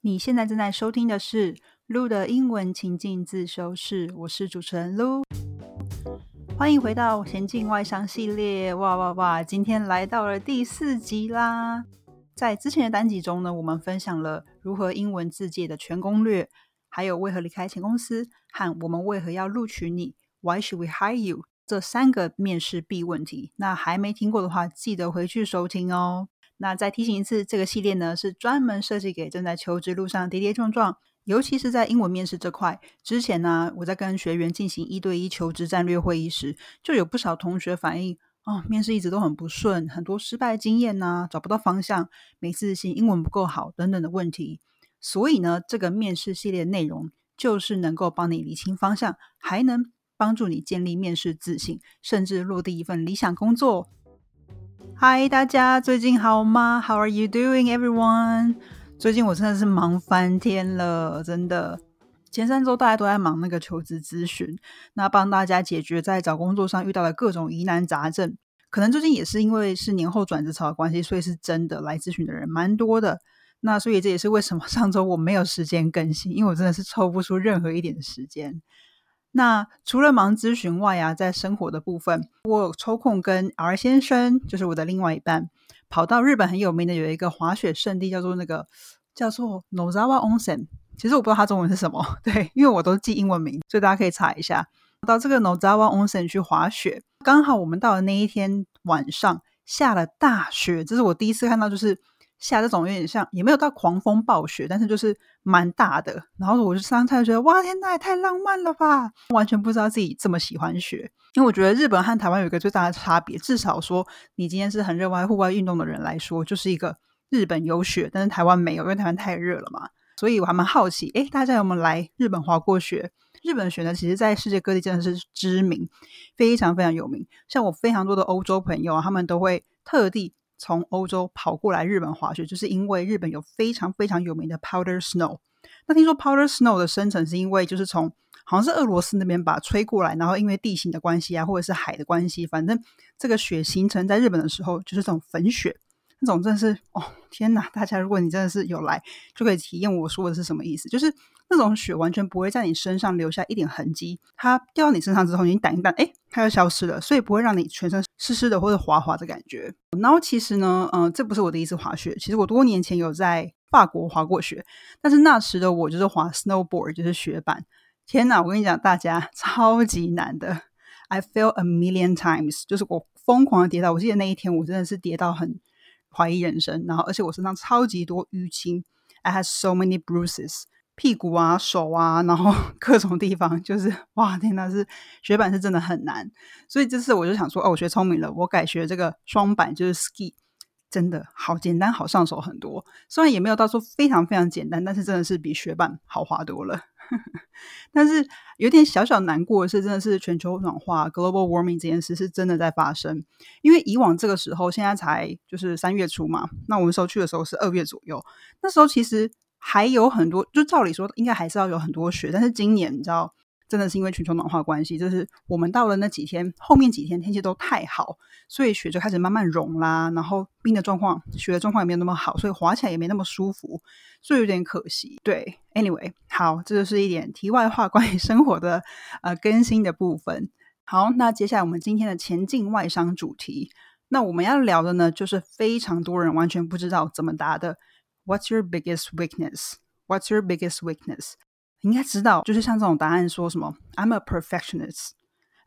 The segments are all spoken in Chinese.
你现在正在收听的是露的英文情境自修室，我是主持人露。欢迎回到前进外商系列，哇哇哇！今天来到了第四集啦。在之前的单集中呢，我们分享了如何英文字界的全攻略，还有为何离开前公司和我们为何要录取你 （Why should we hire you） 这三个面试必问题。那还没听过的话，记得回去收听哦。那再提醒一次，这个系列呢是专门设计给正在求职路上跌跌撞撞，尤其是在英文面试这块。之前呢，我在跟学员进行一对一求职战略会议时，就有不少同学反映，哦，面试一直都很不顺，很多失败经验呐，找不到方向，没自信，英文不够好等等的问题。所以呢，这个面试系列内容就是能够帮你理清方向，还能帮助你建立面试自信，甚至落地一份理想工作。嗨，大家最近好吗？How are you doing, everyone？最近我真的是忙翻天了，真的。前三周大家都在忙那个求职咨询，那帮大家解决在找工作上遇到的各种疑难杂症。可能最近也是因为是年后转职潮的关系，所以是真的来咨询的人蛮多的。那所以这也是为什么上周我没有时间更新，因为我真的是抽不出任何一点时间。那除了忙咨询外啊，在生活的部分，我抽空跟 R 先生，就是我的另外一半，跑到日本很有名的有一个滑雪圣地，叫做那个叫做 Nozawa Onsen。其实我不知道它中文是什么，对，因为我都记英文名，所以大家可以查一下。到这个 Nozawa Onsen 去滑雪，刚好我们到的那一天晚上下了大雪，这是我第一次看到，就是。下这种有点像，也没有到狂风暴雪，但是就是蛮大的。然后我就上台觉得，哇，天呐，也太浪漫了吧！完全不知道自己这么喜欢雪，因为我觉得日本和台湾有一个最大的差别，至少说你今天是很热爱户外运动的人来说，就是一个日本有雪，但是台湾没有，因为台湾太热了嘛。所以我还蛮好奇，哎，大家有没有来日本滑过雪？日本的雪呢，其实在世界各地真的是知名，非常非常有名。像我非常多的欧洲朋友啊，他们都会特地。从欧洲跑过来日本滑雪，就是因为日本有非常非常有名的 powder snow。那听说 powder snow 的生成是因为就是从好像是俄罗斯那边把它吹过来，然后因为地形的关系啊，或者是海的关系，反正这个雪形成在日本的时候就是这种粉雪。那种真的是哦天哪！大家如果你真的是有来，就可以体验我说的是什么意思，就是。那种雪完全不会在你身上留下一点痕迹，它掉到你身上之后，你掸一掸，哎，它就消失了，所以不会让你全身湿湿的或者滑滑的感觉。然后其实呢，嗯，这不是我第一次滑雪，其实我多年前有在法国滑过雪，但是那时的我就是滑 snowboard，就是雪板。天哪，我跟你讲，大家超级难的，I fell a million times，就是我疯狂的跌倒。我记得那一天我真的是跌到很怀疑人生，然后而且我身上超级多淤青，I had so many bruises。屁股啊，手啊，然后 各种地方，就是哇，天呐，是雪板是真的很难。所以这次我就想说，哦，我学聪明了，我改学这个双板，就是 ski，真的好简单，好上手很多。虽然也没有到说非常非常简单，但是真的是比雪板好滑多了。但是有点小小难过的是，真的是全球暖化 （global warming） 这件事是真的在发生。因为以往这个时候，现在才就是三月初嘛，那我们时候去的时候是二月左右，那时候其实。还有很多，就照理说应该还是要有很多雪，但是今年你知道，真的是因为全球暖化关系，就是我们到了那几天，后面几天天气都太好，所以雪就开始慢慢融啦，然后冰的状况、雪的状况也没有那么好，所以滑起来也没那么舒服，所以有点可惜。对，anyway，好，这就是一点题外话，关于生活的呃更新的部分。好，那接下来我们今天的前进外商主题，那我们要聊的呢，就是非常多人完全不知道怎么答的。What's your biggest weakness? What's your biggest weakness? 你应该知道，就是像这种答案说什么，I'm a perfectionist,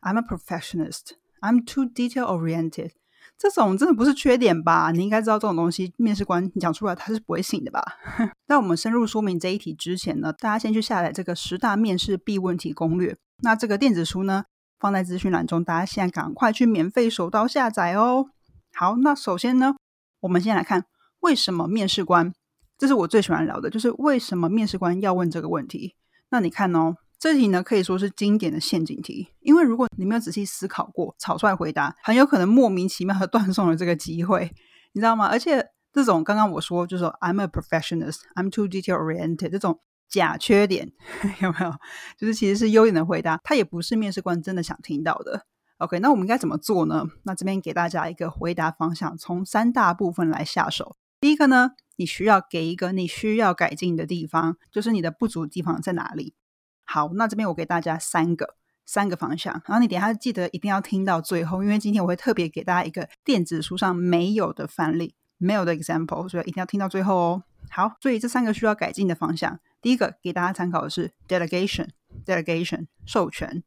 I'm a perfectionist, I'm too detail oriented。这种真的不是缺点吧？你应该知道这种东西，面试官讲出来他是不会信的吧？在我们深入说明这一题之前呢，大家先去下载这个十大面试必问题攻略。那这个电子书呢，放在资讯栏中，大家现在赶快去免费手刀下载哦。好，那首先呢，我们先来看为什么面试官。这是我最喜欢聊的，就是为什么面试官要问这个问题？那你看哦，这题呢可以说是经典的陷阱题，因为如果你没有仔细思考过，草率回答，很有可能莫名其妙的 断送了这个机会，你知道吗？而且这种刚刚我说，就是说 I'm a professionalist, I'm too detail oriented 这种假缺点 有没有？就是其实是优点的回答，它也不是面试官真的想听到的。OK，那我们应该怎么做呢？那这边给大家一个回答方向，从三大部分来下手。第一个呢，你需要给一个你需要改进的地方，就是你的不足地方在哪里。好，那这边我给大家三个三个方向，然后你等下记得一定要听到最后，因为今天我会特别给大家一个电子书上没有的范例，没有的 example，所以一定要听到最后哦。好，所以这三个需要改进的方向，第一个给大家参考的是 delegation，delegation 授权；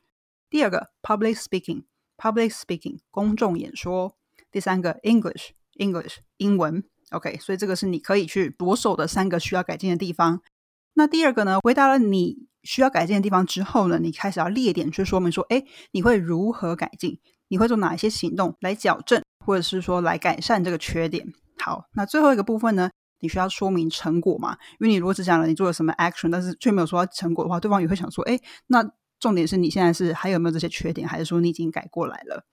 第二个 public speaking，public speaking 公众演说；第三个 English，English 英文。OK，所以这个是你可以去着手的三个需要改进的地方。那第二个呢，回答了你需要改进的地方之后呢，你开始要列点去说明说，哎，你会如何改进？你会做哪一些行动来矫正，或者是说来改善这个缺点？好，那最后一个部分呢，你需要说明成果嘛？因为你如果只讲了你做了什么 action，但是却没有说到成果的话，对方也会想说，哎，那重点是你现在是还有没有这些缺点，还是说你已经改过来了？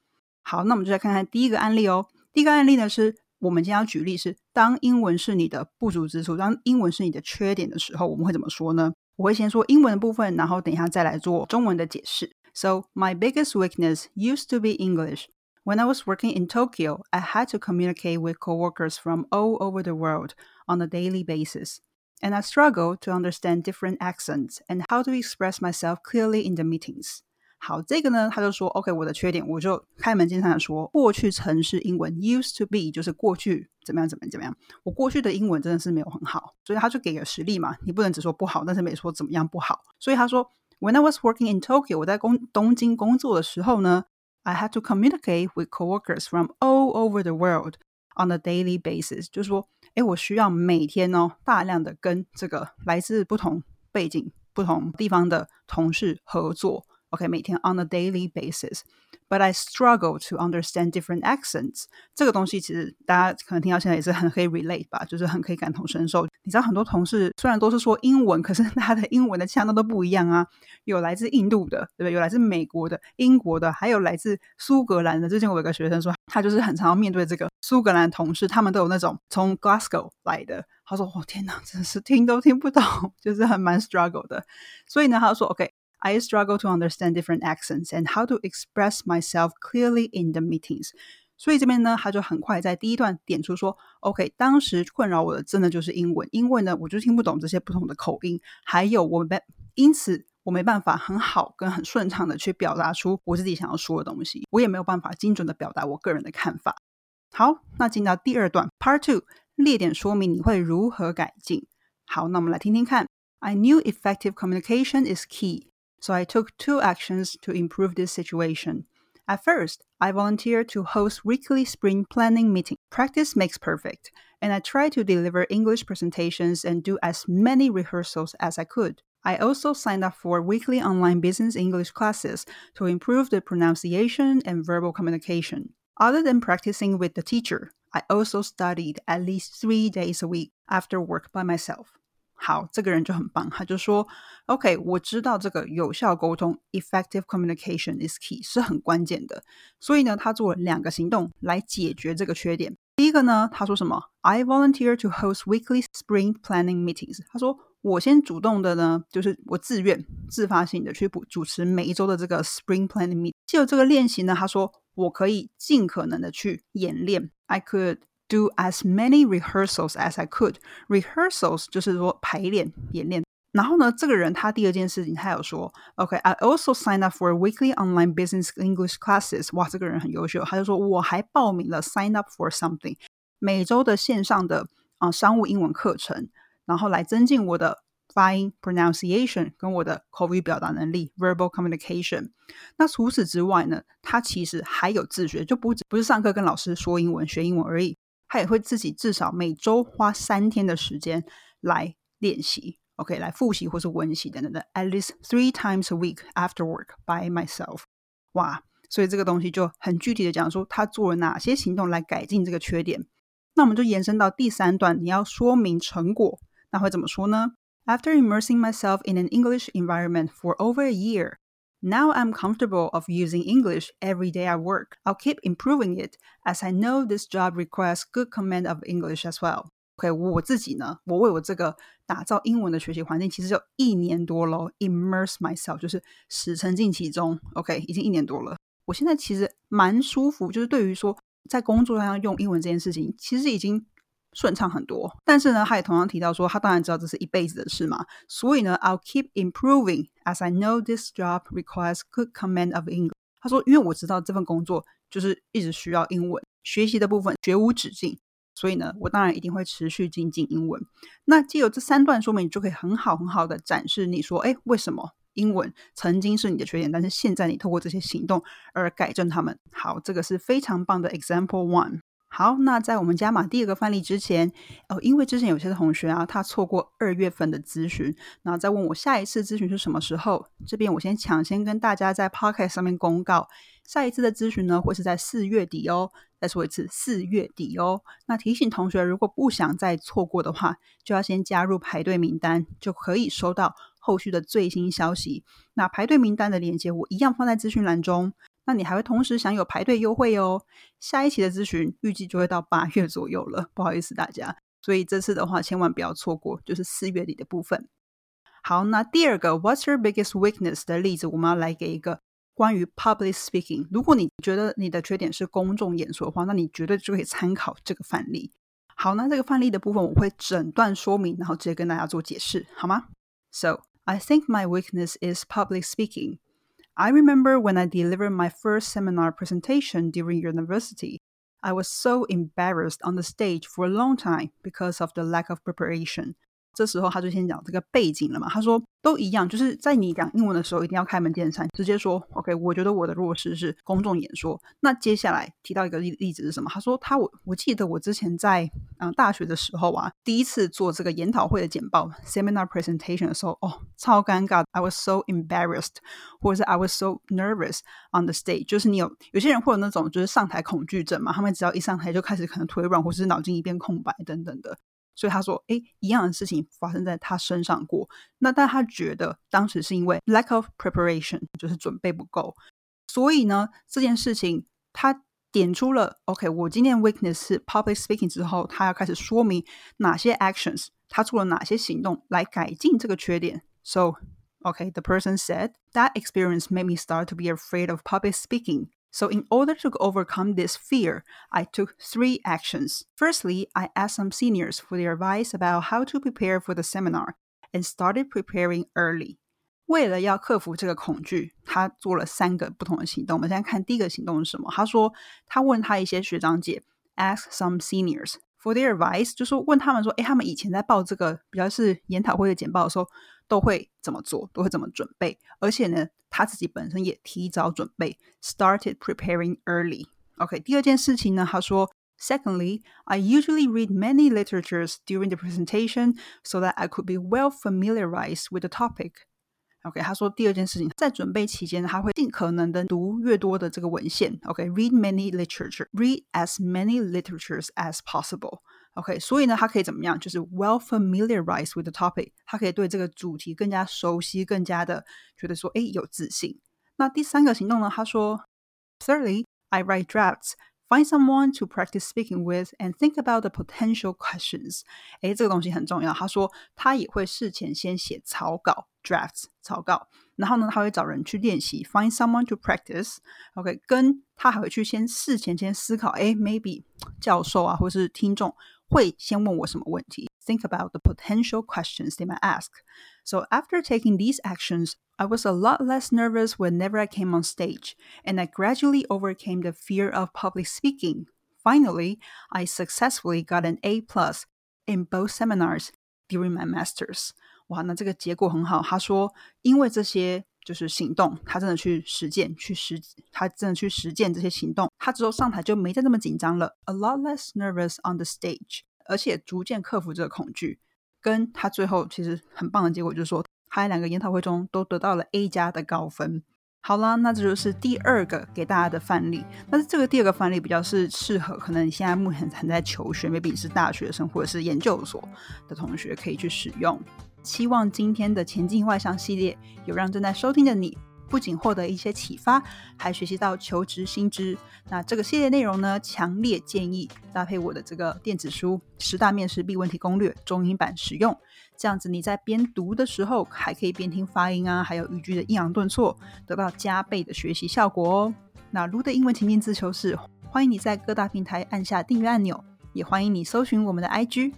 好，那我们就来看看第一个案例哦。第一个案例呢是。我们今天要举例是，当英文是你的不足之处，当英文是你的缺点的时候，我们会怎么说呢？我会先说英文的部分，然后等一下再来做中文的解释。So my biggest weakness used to be English. When I was working in Tokyo, I had to communicate with coworkers from all over the world on a daily basis. And I struggled to understand different accents and how to express myself clearly in the meetings. 好，这个呢，他就说，OK，我的缺点，我就开门见山的说，过去曾是英文，used to be，就是过去怎么样怎么样怎么样，我过去的英文真的是没有很好，所以他就给个实例嘛，你不能只说不好，但是没说怎么样不好，所以他说，When I was working in Tokyo，我在工东京工作的时候呢，I had to communicate with coworkers from all over the world on a daily basis，就是说，哎，我需要每天哦，大量的跟这个来自不同背景、不同地方的同事合作。OK，每天 on a daily basis。But I struggle to understand different accents。这个东西其实大家可能听到现在也是很可以 relate 吧，就是很可以感同身受。你知道很多同事虽然都是说英文，可是他的英文的腔调都不一样啊。有来自印度的，对不对？有来自美国的、英国的，还有来自苏格兰的。之前我有个学生说，他就是很常要面对这个苏格兰同事，他们都有那种从 Glasgow 来的。他说：“我天哪，真是听都听不懂，就是很蛮 struggle 的。”所以呢，他说：“OK。” I struggle to understand different accents and how to express myself clearly in the meetings。所以这边呢，他就很快在第一段点出说，OK，当时困扰我的真的就是英文，因为呢，我就听不懂这些不同的口音，还有我没，因此我没办法很好跟很顺畅的去表达出我自己想要说的东西，我也没有办法精准的表达我个人的看法。好，那进到第二段 Part Two，列点说明你会如何改进。好，那我们来听听看。I knew effective communication is key. So I took two actions to improve this situation. At first, I volunteered to host weekly spring planning meetings. Practice makes perfect, and I tried to deliver English presentations and do as many rehearsals as I could. I also signed up for weekly online business English classes to improve the pronunciation and verbal communication. Other than practicing with the teacher, I also studied at least three days a week after work by myself. 好，这个人就很棒，他就说：“OK，我知道这个有效沟通 （effective communication is key） 是很关键的。所以呢，他做了两个行动来解决这个缺点。第一个呢，他说什么？I volunteer to host weekly spring planning meetings。他说我先主动的呢，就是我自愿、自发性的去主持每一周的这个 spring planning meeting。借由这个练习呢，他说我可以尽可能的去演练。I could。do as many rehearsals as I could. Rehearsals 就是说排练、演练。然后呢，这个人他第二件事情，他有说，OK，I、okay, also signed up for weekly online business English classes。哇，这个人很优秀，他就说我还报名了 sign up for something，每周的线上的啊、呃、商务英文课程，然后来增进我的发音 pronunciation 跟我的口语表达能力 verbal communication。那除此之外呢，他其实还有自学，就不不是上课跟老师说英文学英文而已。 他也会自己至少每周花三天的时间来练习，OK，来复习或是温习等等的，at least three times a week after work by myself。哇，所以这个东西就很具体的讲说他做了哪些行动来改进这个缺点。那我们就延伸到第三段，你要说明成果，那会怎么说呢？After immersing myself in an English environment for over a year, now I'm comfortable of using English every day at work. I'll keep improving it as I know this job requires good command of English as well. OK，我自己呢，我为我这个打造英文的学习环境，其实就一年多喽。Immerse myself 就是使沉浸其中。OK，已经一年多了。我现在其实蛮舒服，就是对于说在工作上要用英文这件事情，其实已经 顺畅很多。但是呢，他也同样提到说，他当然知道这是一辈子的事嘛，所以呢，I'll keep improving as I know this job requires good command of English。他说，因为我知道这份工作就是一直需要英文学习的部分，绝无止境。所以呢，我当然一定会持续精进英文。那既有这三段说明，你就可以很好很好的展示你说，哎，为什么英文曾经是你的缺点，但是现在你透过这些行动而改正他们。好，这个是非常棒的 example one。好，那在我们加码第二个范例之前，哦，因为之前有些同学啊，他错过二月份的咨询，然后再问我下一次咨询是什么时候，这边我先抢先跟大家在 Podcast 上面公告，下一次的咨询呢会是在四月底哦。再说一次，四月底哦。那提醒同学，如果不想再错过的话，就要先加入排队名单，就可以收到后续的最新消息。那排队名单的链接我一样放在资讯栏中。那你还会同时享有排队优惠哦。下一期的咨询预计就会到八月左右了，不好意思大家。所以这次的话千万不要错过，就是四月底的部分。好，那第二个 What's your biggest weakness 的例子，我们要来给一个关于 public speaking。如果你觉得你的缺点是公众演说的话，那你绝对就可以参考这个范例。好，那这个范例的部分我会整段说明，然后直接跟大家做解释，好吗？So I think my weakness is public speaking. I remember when I delivered my first seminar presentation during university, I was so embarrassed on the stage for a long time because of the lack of preparation. 这时候他就先讲这个背景了嘛。他说都一样，就是在你讲英文的时候，一定要开门见山，直接说 OK。我觉得我的弱势是公众演说。那接下来提到一个例例子是什么？他说他我我记得我之前在嗯大学的时候啊，第一次做这个研讨会的简报 seminar presentation 的时候，哦，超尴尬，I was so embarrassed，或者是 I was so nervous on the stage。就是你有有些人会有那种就是上台恐惧症嘛，他们只要一上台就开始可能腿软，或是脑筋一片空白等等的。所以他说：“哎，一样的事情发生在他身上过。那但他觉得当时是因为 lack of preparation，就是准备不够。所以呢，这件事情他点出了 OK，我今天 weakness 是 public speaking 之后，他要开始说明哪些 actions，他做了哪些行动来改进这个缺点。So OK，the person said that experience made me start to be afraid of public speaking。” So, in order to overcome this fear, I took three actions. Firstly, I asked some seniors for their advice about how to prepare for the seminar and started preparing early. 为了要克服这个恐惧，他做了三个不同的行动。我们现在看第一个行动是什么？他说他问他一些学长姐，ask some seniors for their advice，就说问他们说，哎，他们以前在报这个比较是研讨会的简报的时候， 都会怎么做，都会怎么准备，而且呢，他自己本身也提早准备，started preparing early。OK，第二件事情呢，他说，Secondly, I usually read many literatures during the presentation so that I could be well familiarized with the topic. OK，他说第二件事情，在准备期间，他会尽可能的读越多的这个文献。OK，read many literature, read as many literatures as possible. OK，所以呢，他可以怎么样？就是 well familiarize with the topic，他可以对这个主题更加熟悉，更加的觉得说，哎，有自信。那第三个行动呢？他说，Thirdly, I write drafts. Find someone to practice speaking with and think about the potential questions。诶，这个东西很重要。他说他也会事前先写草稿 （drafts） 草稿，然后呢，他会找人去练习，find someone to practice。OK，跟他还会去先事前先思考，诶 m a y b e 教授啊，或是听众会先问我什么问题？Think about the potential questions they might ask. So after taking these actions, I was a lot less nervous whenever I came on stage, and I gradually overcame the fear of public speaking. Finally, I successfully got an A plus in both seminars during my masters. 哇，那这个结果很好。他说，因为这些 就是行动，他真的去实践，去实，他真的去实践这些行动，他之后上台就没再那么紧张了，a lot less nervous on the stage，而且逐渐克服这个恐惧。跟他最后其实很棒的结果就是说，他在两个研讨会中都得到了 A 加的高分。好啦，那这就是第二个给大家的范例。但是这个第二个范例比较是适合可能你现在目前还在求学，maybe 是大学生或者是研究所的同学可以去使用。期望今天的前进外向系列有让正在收听的你不仅获得一些启发，还学习到求职新知。那这个系列内容呢，强烈建议搭配我的这个电子书《十大面试必问题攻略》中英版使用。这样子你在边读的时候，还可以边听发音啊，还有语句的抑扬顿挫，得到加倍的学习效果哦。那卢的英文情境自修室，欢迎你在各大平台按下订阅按钮。也欢迎你搜寻我们的 IG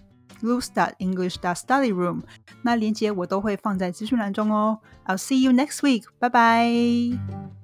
Blue Star English Study Room，那链接我都会放在资讯栏中哦。I'll see you next week，拜拜。